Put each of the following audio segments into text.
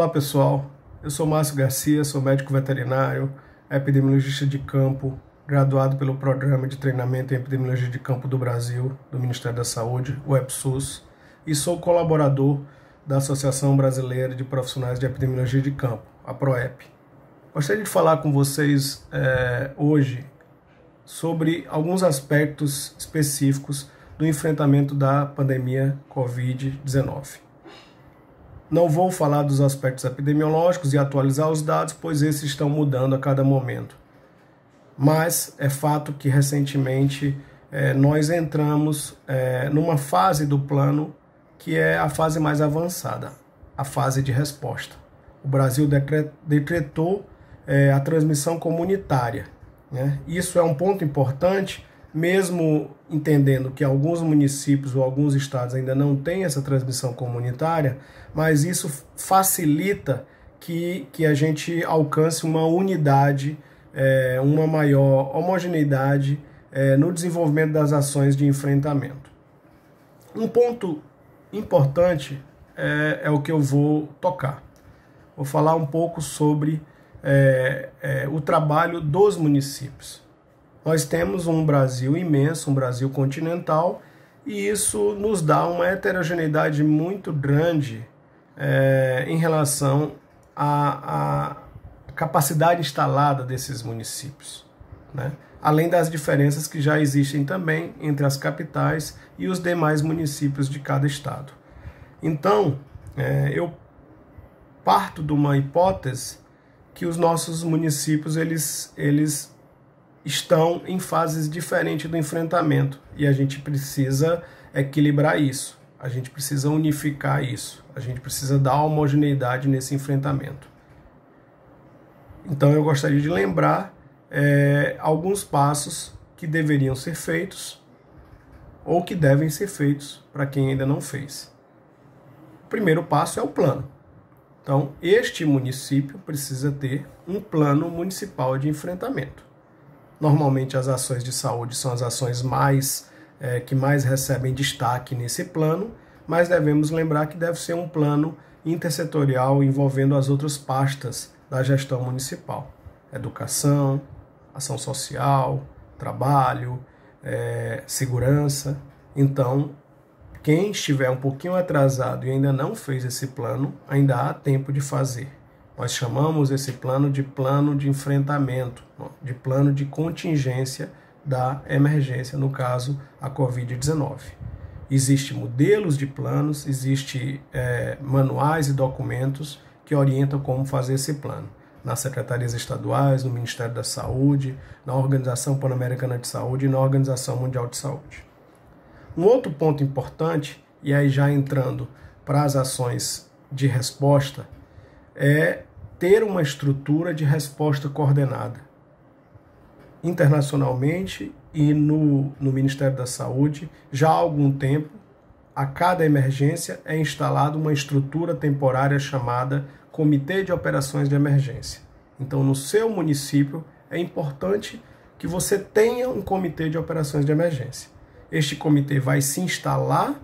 Olá pessoal, eu sou Márcio Garcia, sou médico veterinário, epidemiologista de campo, graduado pelo Programa de Treinamento em Epidemiologia de Campo do Brasil, do Ministério da Saúde, o EPSUS, e sou colaborador da Associação Brasileira de Profissionais de Epidemiologia de Campo, a PROEP. Gostaria de falar com vocês é, hoje sobre alguns aspectos específicos do enfrentamento da pandemia Covid-19. Não vou falar dos aspectos epidemiológicos e atualizar os dados, pois esses estão mudando a cada momento. Mas é fato que recentemente é, nós entramos é, numa fase do plano que é a fase mais avançada, a fase de resposta. O Brasil decretou é, a transmissão comunitária. Né? Isso é um ponto importante mesmo entendendo que alguns municípios ou alguns estados ainda não têm essa transmissão comunitária, mas isso facilita que, que a gente alcance uma unidade, é, uma maior homogeneidade é, no desenvolvimento das ações de enfrentamento. Um ponto importante é, é o que eu vou tocar. Vou falar um pouco sobre o trabalho dos municípios. Nós temos um Brasil imenso, um Brasil continental, e isso nos dá uma heterogeneidade muito grande é, em relação à, à, capacidade instalada desses municípios. Né? Além das diferenças que já existem também entre as capitais e os demais municípios de cada estado. Então, é, eu parto de uma hipótese que os nossos municípios eles, eles estão em fases diferentes do enfrentamento e a gente precisa equilibrar isso, a gente precisa unificar isso, a gente precisa dar homogeneidade nesse enfrentamento. Então eu gostaria de lembrar é, alguns passos que deveriam ser feitos ou que devem ser feitos para quem ainda não fez. O primeiro passo é o plano. Então, este município precisa ter um plano municipal de enfrentamento. Normalmente as ações de saúde são as ações mais é, que mais recebem destaque nesse plano, mas devemos lembrar que deve ser um plano intersetorial envolvendo as outras pastas da gestão municipal: educação, ação social, trabalho, é, segurança. Então, quem estiver um pouquinho atrasado e ainda não fez esse plano, ainda há tempo de fazer. Nós chamamos esse plano de plano de enfrentamento, de plano de contingência da emergência, no caso a Covid-19. Existem modelos de planos, existem é, manuais e documentos que orientam como fazer esse plano. Nas secretarias estaduais, no Ministério da Saúde, na Organização Pan-Americana de Saúde e na Organização Mundial de Saúde. Um outro ponto importante, e aí já entrando para as ações de resposta, é ter uma estrutura de resposta coordenada. Internacionalmente e no, no Ministério da Saúde, já há algum tempo, a cada emergência é instalada uma estrutura temporária chamada Comitê de Operações de Emergência. Então, no seu município, é importante que você tenha um comitê de operações de emergência. Este comitê vai se instalar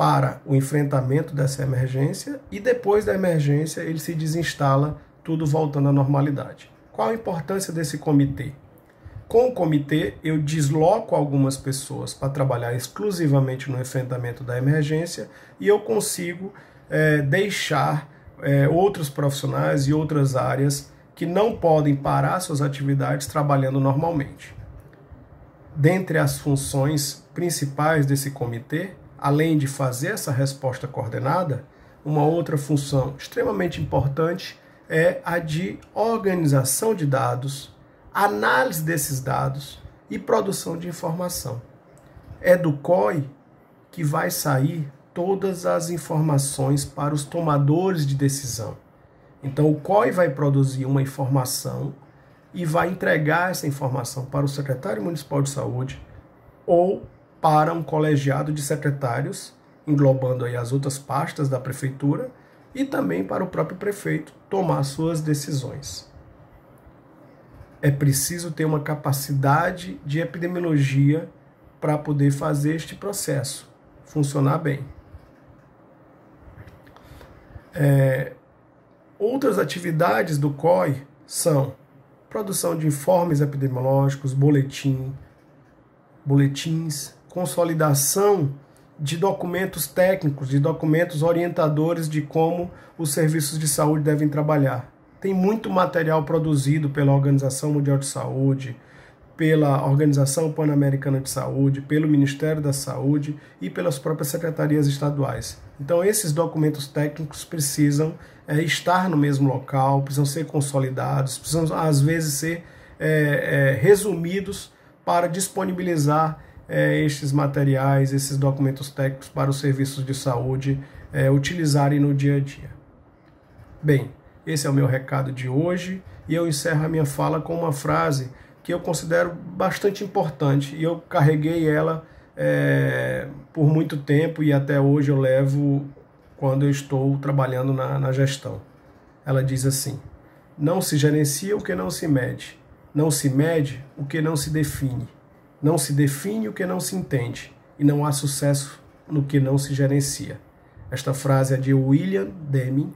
para o enfrentamento dessa emergência e depois da emergência ele se desinstala, tudo voltando à normalidade. Qual a importância desse comitê? Com o comitê, eu desloco algumas pessoas para trabalhar exclusivamente no enfrentamento da emergência e eu consigo é, deixar é, outros profissionais e outras áreas que não podem parar suas atividades trabalhando normalmente. Dentre as funções principais desse comitê além de fazer essa resposta coordenada, uma outra função extremamente importante é a de organização de dados, análise desses dados e produção de informação. É do COI que vai sair todas as informações para os tomadores de decisão. Então, o COI vai produzir uma informação e vai entregar essa informação para o secretário municipal de saúde ou para um colegiado de secretários, englobando aí as outras pastas da prefeitura, e também para o próprio prefeito tomar suas decisões. É preciso ter uma capacidade de epidemiologia para poder fazer este processo funcionar bem. É, Outras atividades do COI são produção de informes epidemiológicos, boletim, boletins, consolidação de documentos técnicos, de documentos orientadores de como os serviços de saúde devem trabalhar. Tem muito material produzido pela Organização Mundial de Saúde, pela Organização Pan-Americana de Saúde, pelo Ministério da Saúde e pelas próprias secretarias estaduais. Então, esses documentos técnicos precisam é, estar no mesmo local, precisam ser consolidados, precisam, às vezes, ser é, é, resumidos para disponibilizar é, estes materiais, esses documentos técnicos para os serviços de saúde é, utilizarem no dia a dia. Bem, esse é o meu recado de hoje e eu encerro a minha fala com uma frase que eu considero bastante importante e eu carreguei ela é, por muito tempo e até hoje eu levo quando eu estou trabalhando na, na gestão. Ela diz assim: não se gerencia o que não se mede, não se mede o que não se define, não se define o que não se entende e não há sucesso no que não se gerencia. Esta frase é de William Deming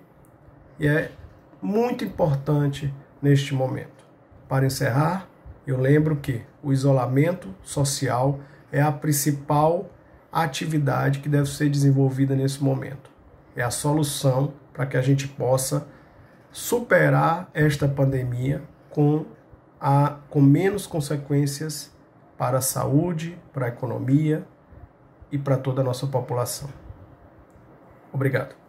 e é muito importante neste momento. Para encerrar, eu lembro que o isolamento social é a principal atividade que deve ser desenvolvida nesse momento. É a solução para que a gente possa superar esta pandemia com, a, com menos consequências para a saúde, para a economia e para toda a nossa população. Obrigado.